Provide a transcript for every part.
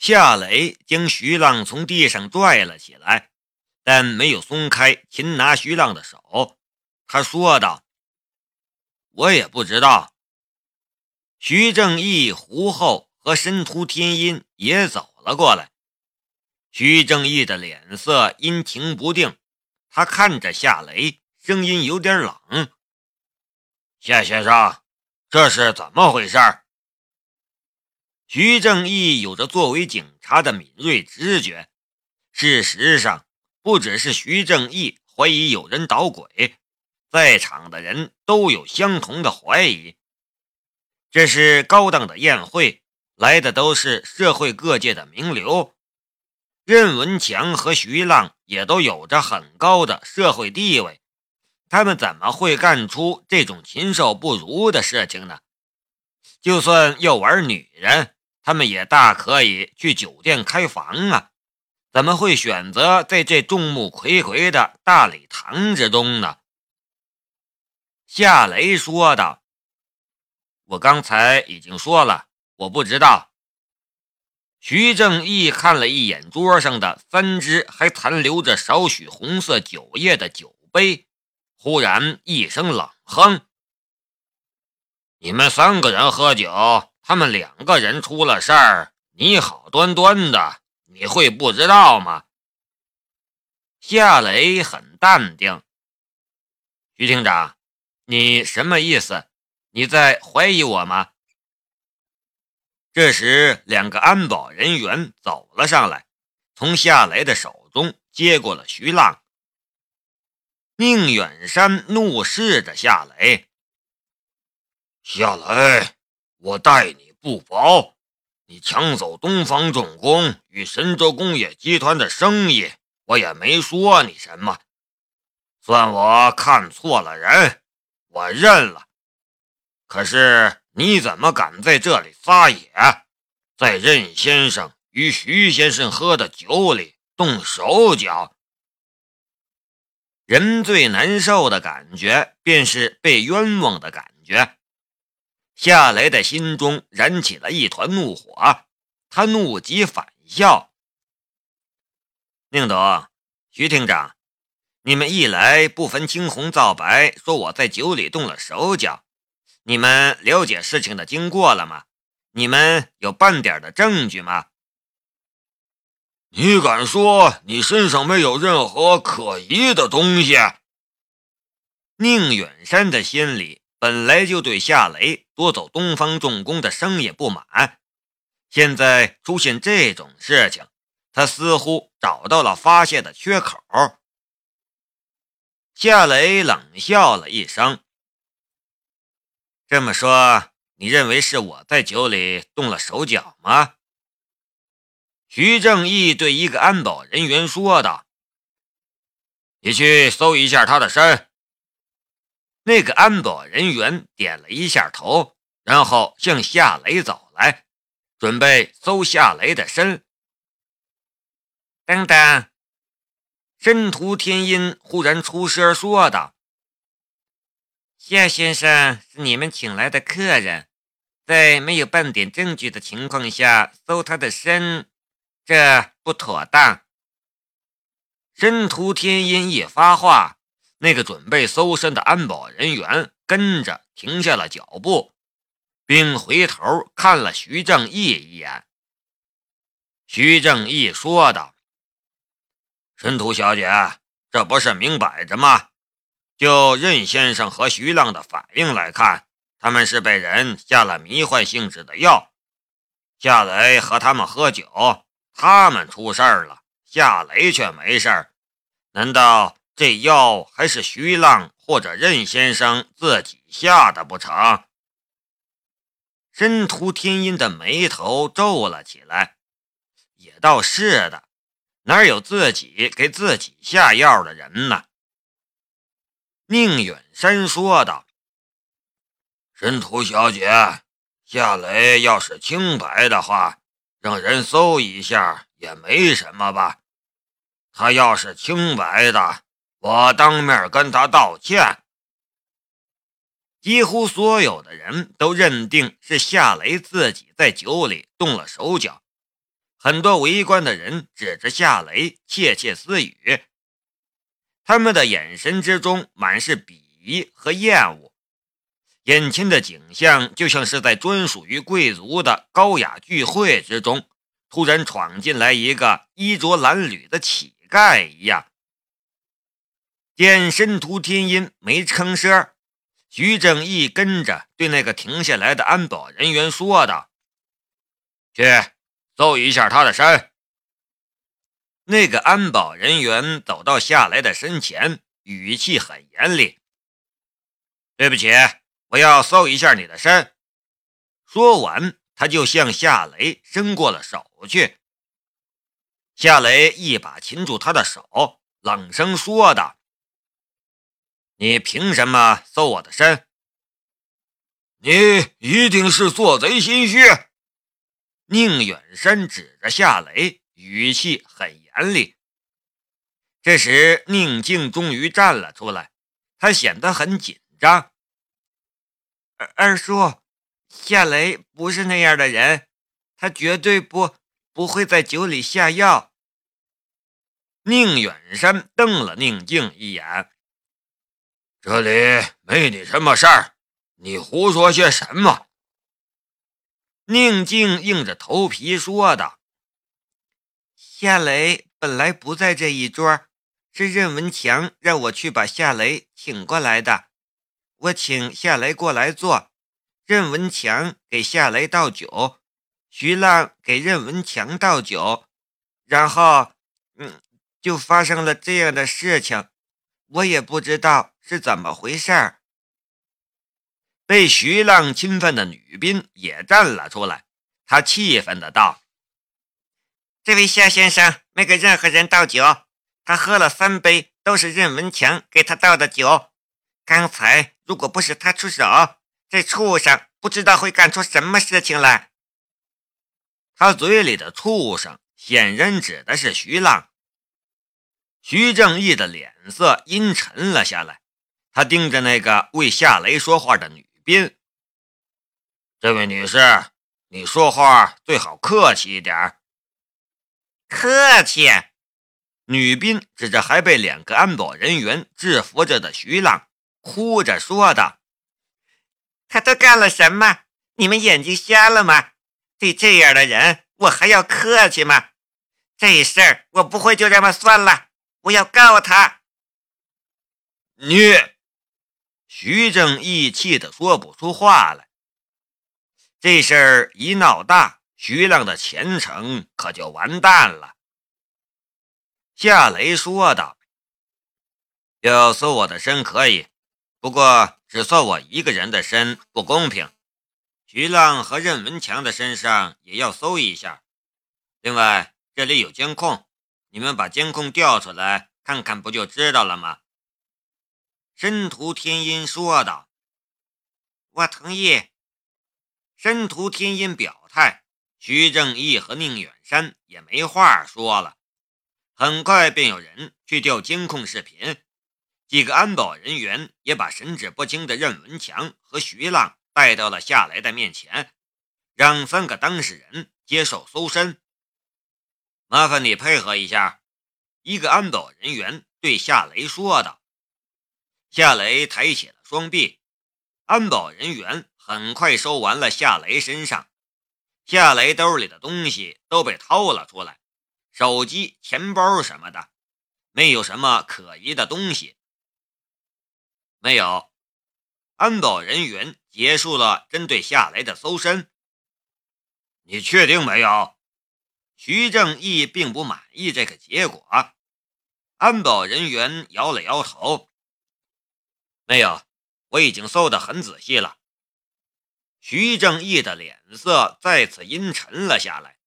夏雷将徐浪从地上拽了起来，但没有松开擒拿徐浪的手。他说道：“我也不知道。”徐正义、胡厚和申屠天音也走了过来。徐正义的脸色阴晴不定，他看着夏雷，声音有点冷：“夏先生，这是怎么回事？”徐正义有着作为警察的敏锐直觉。事实上，不只是徐正义怀疑有人捣鬼，在场的人都有相同的怀疑。这是高档的宴会，来的都是社会各界的名流。任文强和徐浪也都有着很高的社会地位，他们怎么会干出这种禽兽不如的事情呢？就算要玩女人，他们也大可以去酒店开房啊，怎么会选择在这众目睽睽的大礼堂之中呢？夏雷说道：“我刚才已经说了，我不知道。”徐正义看了一眼桌上的三只还残留着少许红色酒液的酒杯，忽然一声冷哼：“你们三个人喝酒，他们两个人出了事儿，你好端端的，你会不知道吗？”夏雷很淡定：“徐厅长，你什么意思？你在怀疑我吗？”这时，两个安保人员走了上来，从夏雷的手中接过了徐浪。宁远山怒视着夏雷：“夏雷，我待你不薄，你抢走东方重工与神州工业集团的生意，我也没说你什么，算我看错了人，我认了。可是……”你怎么敢在这里撒野，在任先生与徐先生喝的酒里动手脚？人最难受的感觉，便是被冤枉的感觉。夏雷的心中燃起了一团怒火，他怒极反笑：“宁董、徐厅长，你们一来不分青红皂白，说我在酒里动了手脚。”你们了解事情的经过了吗？你们有半点的证据吗？你敢说你身上没有任何可疑的东西？宁远山的心里本来就对夏雷夺走东方重工的生意不满，现在出现这种事情，他似乎找到了发泄的缺口。夏雷冷笑了一声。这么说，你认为是我在酒里动了手脚吗？徐正义对一个安保人员说道：“你去搜一下他的身。”那个安保人员点了一下头，然后向夏雷走来，准备搜夏雷的身。等等，申屠天音忽然出声说道。夏先生是你们请来的客人，在没有半点证据的情况下搜他的身，这不妥当。申屠天音一发话，那个准备搜身的安保人员跟着停下了脚步，并回头看了徐正义一眼。徐正义说道：“申屠小姐，这不是明摆着吗？”就任先生和徐浪的反应来看，他们是被人下了迷幻性质的药。夏雷和他们喝酒，他们出事儿了，夏雷却没事儿。难道这药还是徐浪或者任先生自己下的不成？申屠天音的眉头皱了起来。也倒是的，哪有自己给自己下药的人呢？宁远山说道：“申屠小姐，夏雷要是清白的话，让人搜一下也没什么吧？他要是清白的，我当面跟他道歉。”几乎所有的人都认定是夏雷自己在酒里动了手脚，很多围观的人指着夏雷窃窃私语，他们的眼神之中满是鄙夷和厌恶。眼前的景象就像是在专属于贵族的高雅聚会之中，突然闯进来一个衣着褴褛的乞丐一样。见申屠天音没吭声，徐正义跟着对那个停下来的安保人员说道：“去。”搜一下他的身。那个安保人员走到夏雷的身前，语气很严厉：“对不起，我要搜一下你的身。”说完，他就向夏雷伸过了手去。夏雷一把擒住他的手，冷声说道：“你凭什么搜我的身？你一定是做贼心虚。”宁远山指着夏雷，语气很严厉。这时，宁静终于站了出来，他显得很紧张。二二叔，夏雷不是那样的人，他绝对不不会在酒里下药。宁远山瞪了宁静一眼：“这里没你什么事儿，你胡说些什么？”宁静硬着头皮说道：“夏雷本来不在这一桌，是任文强让我去把夏雷请过来的。我请夏雷过来坐，任文强给夏雷倒酒，徐浪给任文强倒酒，然后，嗯，就发生了这样的事情。我也不知道是怎么回事儿。”被徐浪侵犯的女兵也站了出来，她气愤的道：“这位夏先生没给任何人倒酒，他喝了三杯，都是任文强给他倒的酒。刚才如果不是他出手，这畜生不知道会干出什么事情来。”他嘴里的畜生显然指的是徐浪。徐正义的脸色阴沉了下来，他盯着那个为夏雷说话的女。宾，这位女士，你说话最好客气一点。客气？女宾指着还被两个安保人员制服着的徐浪，哭着说道：“他都干了什么？你们眼睛瞎了吗？对这样的人，我还要客气吗？这事儿我不会就这么算了，我要告他。”你。徐正义气得说不出话来。这事儿一闹大，徐浪的前程可就完蛋了。夏雷说道：“要搜我的身可以，不过只搜我一个人的身不公平。徐浪和任文强的身上也要搜一下。另外，这里有监控，你们把监控调出来看看，不就知道了吗？”申屠天音说道：“我同意。”申屠天音表态，徐正义和宁远山也没话说了。很快便有人去调监控视频，几个安保人员也把神志不清的任文强和徐浪带到了夏来的面前，让三个当事人接受搜身。麻烦你配合一下，一个安保人员对夏雷说道。夏雷抬起了双臂，安保人员很快收完了夏雷身上。夏雷兜里的东西都被掏了出来，手机、钱包什么的，没有什么可疑的东西。没有，安保人员结束了针对夏雷的搜身。你确定没有？徐正义并不满意这个结果。安保人员摇了摇头。没有，我已经搜得很仔细了。徐正义的脸色再次阴沉了下来。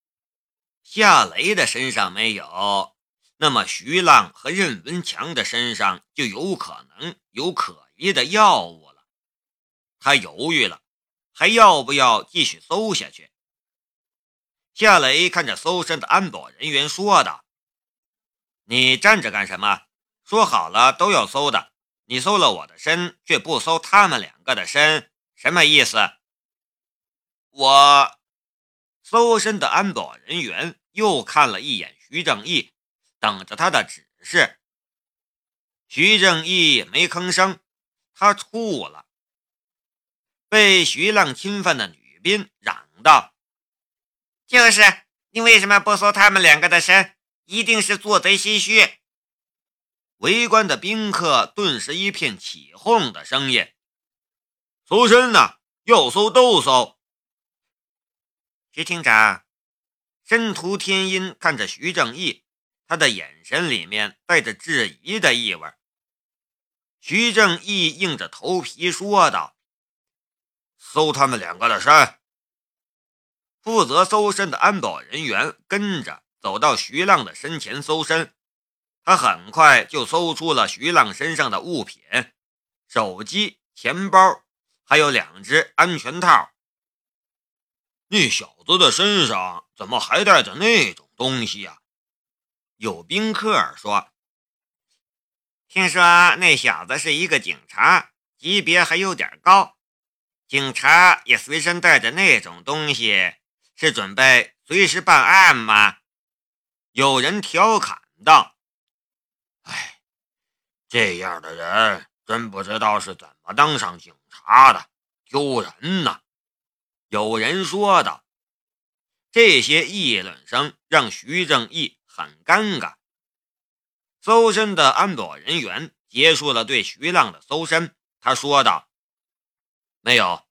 夏雷的身上没有，那么徐浪和任文强的身上就有可能有可疑的药物了。他犹豫了，还要不要继续搜下去？夏雷看着搜身的安保人员说道：“你站着干什么？说好了都要搜的。”你搜了我的身，却不搜他们两个的身，什么意思？我搜身的安保人员又看了一眼徐正义，等着他的指示。徐正义没吭声，他吐了。被徐浪侵犯的女兵嚷道：“就是你为什么不搜他们两个的身？一定是做贼心虚！”围观的宾客顿时一片起哄的声音：“搜身呢？要搜都搜！”徐厅长，申屠天音看着徐正义，他的眼神里面带着质疑的意味。徐正义硬着头皮说道：“搜他们两个的身。”负责搜身的安保人员跟着走到徐浪的身前搜身，他很快就搜出了徐浪身上的物品：手机、钱包，还有两只安全套。那小子的身上怎么还带着那种东西呀？有宾客说。听说那小子是一个警察，级别还有点高。警察也随身带着那种东西，是准备随时办案吗？有人调侃道：“哎，这样的人真不知道是怎么当上警察的，丢人呐！”有人说道。这些议论声让徐正义很尴尬。搜身的安保人员结束了对徐浪的搜身，他说道：“没有。”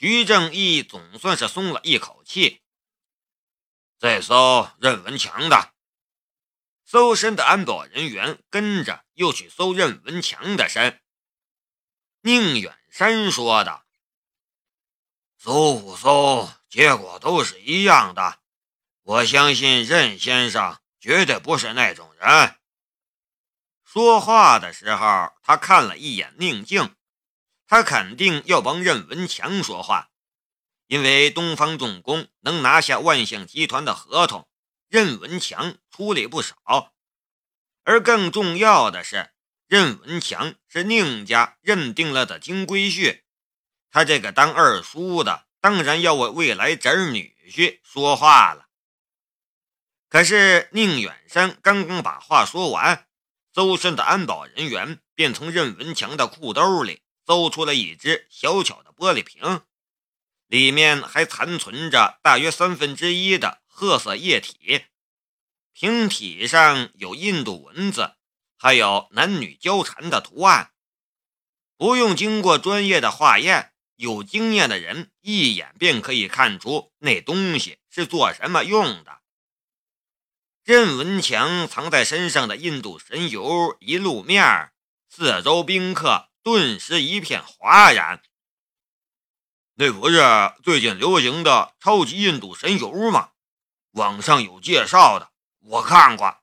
徐正义总算是松了一口气。再搜任文强的。搜身的安保人员跟着又去搜任文强的身。宁远山说的：“搜不搜，结果都是一样的。我相信任先生绝对不是那种人。”说话的时候，他看了一眼宁静，他肯定要帮任文强说话，因为东方重工能拿下万象集团的合同，任文强出力不少。而更重要的是，任文强是宁家认定了的金龟婿，他这个当二叔的当然要为未来侄女婿说话了。可是宁远山刚刚把话说完。搜身的安保人员便从任文强的裤兜里搜出了一只小巧的玻璃瓶，里面还残存着大约三分之一的褐色液体。瓶体上有印度文字，还有男女交缠的图案。不用经过专业的化验，有经验的人一眼便可以看出那东西是做什么用的。任文强藏在身上的印度神油一露面，四周宾客顿时一片哗然。那不是最近流行的超级印度神油吗？网上有介绍的，我看过，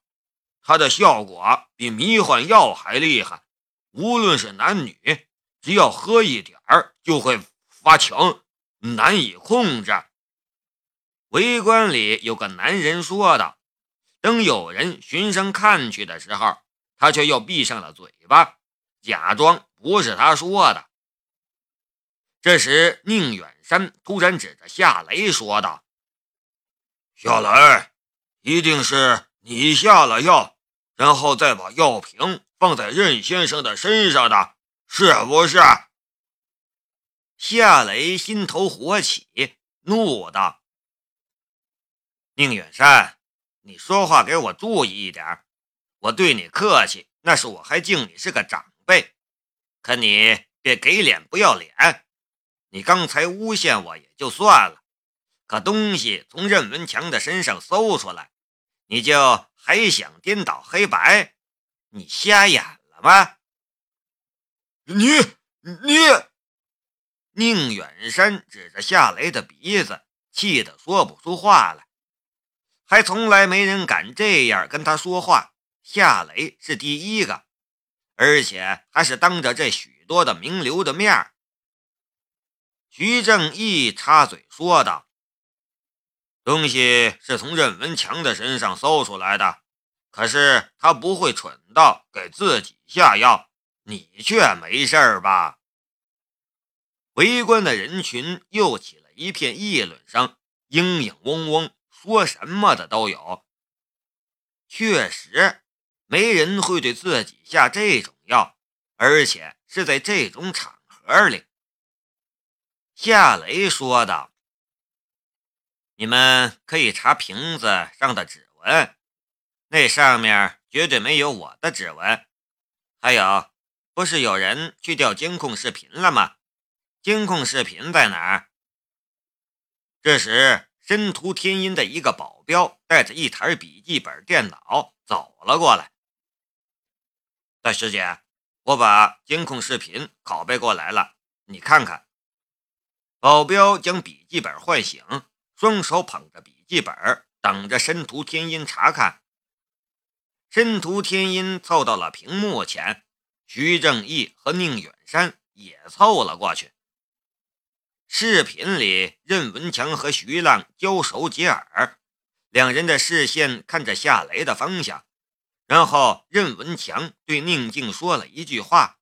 它的效果比迷幻药还厉害。无论是男女，只要喝一点儿就会发情，难以控制。围观里有个男人说道。等有人循声看去的时候，他却又闭上了嘴巴，假装不是他说的。这时，宁远山突然指着夏雷说道：“夏雷，一定是你下了药，然后再把药瓶放在任先生的身上的，是不是？”夏雷心头火起，怒道：“宁远山。”你说话给我注意一点，我对你客气，那是我还敬你是个长辈，可你别给脸不要脸。你刚才诬陷我也就算了，可东西从任文强的身上搜出来，你就还想颠倒黑白？你瞎眼了吗？你你！宁远山指着夏雷的鼻子，气得说不出话来。还从来没人敢这样跟他说话，夏雷是第一个，而且还是当着这许多的名流的面徐正义插嘴说道：“东西是从任文强的身上搜出来的，可是他不会蠢到给自己下药，你却没事吧？”围观的人群又起了一片议论声，嘤嘤嗡嗡，说什么的都有。确实，没人会对自己下这种药，而且是在这种场合里。夏雷说道：“你们可以查瓶子上的指纹，那上面绝对没有我的指纹。还有，不是有人去调监控视频了吗？监控视频在哪儿？”这时。申屠天音的一个保镖带着一台笔记本电脑走了过来。大师姐，我把监控视频拷贝过来了，你看看。保镖将笔记本唤醒，双手捧着笔记本，等着申屠天音查看。申屠天音凑到了屏幕前，徐正义和宁远山也凑了过去。视频里，任文强和徐浪交手接耳，两人的视线看着夏雷的方向。然后，任文强对宁静说了一句话，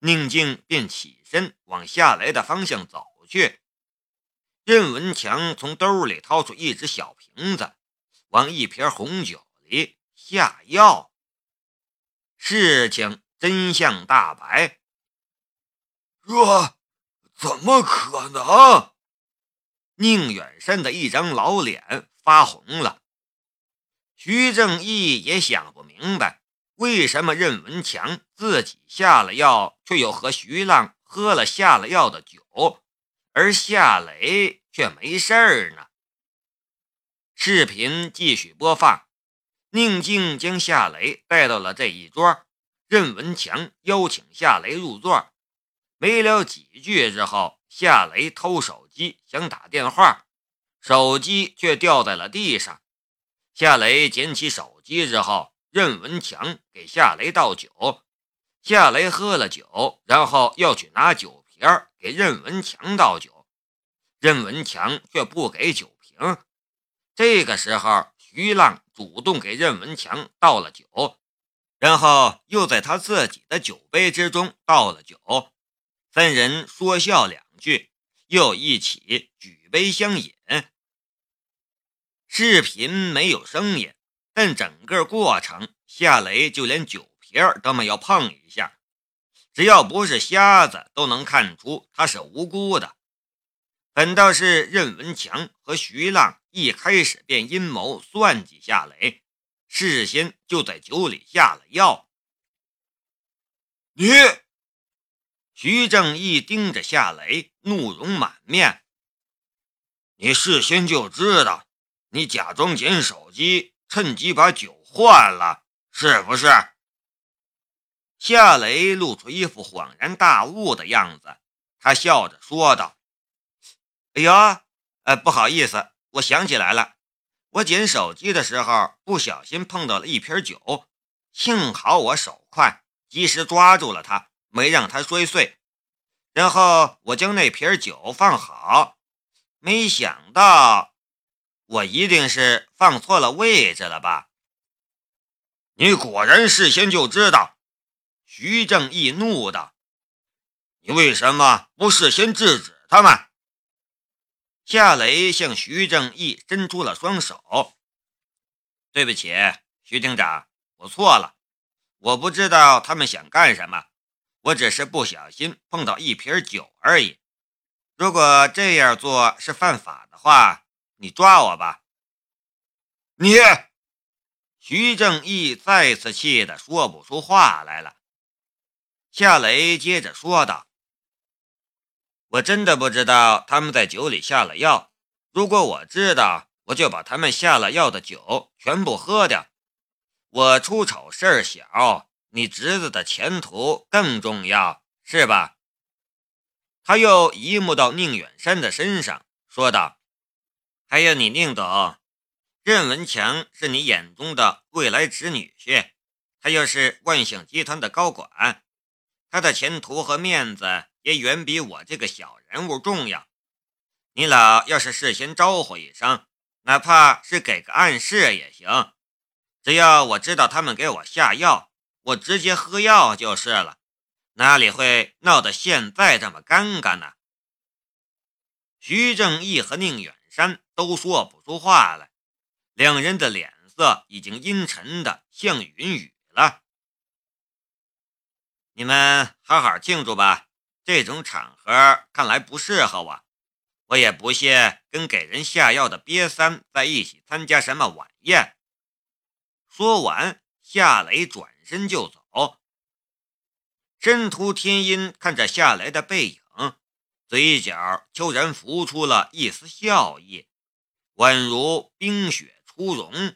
宁静便起身往下来的方向走去。任文强从兜里掏出一只小瓶子，往一瓶红酒里下药。事情真相大白。这。怎么可能？宁远山的一张老脸发红了。徐正义也想不明白，为什么任文强自己下了药，却又和徐浪喝了下了药的酒，而夏雷却没事儿呢？视频继续播放，宁静将夏雷带到了这一桌，任文强邀请夏雷入座。没聊几句之后，夏雷偷手机想打电话，手机却掉在了地上。夏雷捡起手机之后，任文强给夏雷倒酒，夏雷喝了酒，然后要去拿酒瓶给任文强倒酒，任文强却不给酒瓶。这个时候，徐浪主动给任文强倒了酒，然后又在他自己的酒杯之中倒了酒。三人说笑两句，又一起举杯相饮。视频没有声音，但整个过程，夏雷就连酒瓶都没有碰一下。只要不是瞎子，都能看出他是无辜的。反倒是任文强和徐浪一开始便阴谋算计夏雷，事先就在酒里下了药。你。徐正义盯着夏雷，怒容满面。你事先就知道，你假装捡手机，趁机把酒换了，是不是？夏雷露出一副恍然大悟的样子，他笑着说道：“哎呦，呃，不好意思，我想起来了，我捡手机的时候不小心碰到了一瓶酒，幸好我手快，及时抓住了它。”没让它摔碎，然后我将那瓶酒放好。没想到，我一定是放错了位置了吧？你果然事先就知道！徐正义怒道：“你为什么不事先制止他们？”夏雷向徐正义伸出了双手：“对不起，徐厅长，我错了，我不知道他们想干什么。”我只是不小心碰到一瓶酒而已。如果这样做是犯法的话，你抓我吧。你，徐正义再次气得说不出话来了。夏雷接着说道：“我真的不知道他们在酒里下了药。如果我知道，我就把他们下了药的酒全部喝掉。我出丑事儿小。”你侄子的前途更重要，是吧？他又移目到宁远山的身上，说道：“还有你宁董，任文强是你眼中的未来侄女婿，他又是万象集团的高管，他的前途和面子也远比我这个小人物重要。你老要是事先招呼一声，哪怕是给个暗示也行，只要我知道他们给我下药。”我直接喝药就是了，哪里会闹得现在这么尴尬呢？徐正义和宁远山都说不出话来，两人的脸色已经阴沉的像云雨了。你们好好庆祝吧，这种场合看来不适合我。我也不屑跟给人下药的瘪三在一起参加什么晚宴。说完，夏雷转身就走。申屠天音看着夏雷的背影，嘴角悄然浮出了一丝笑意，宛如冰雪初融。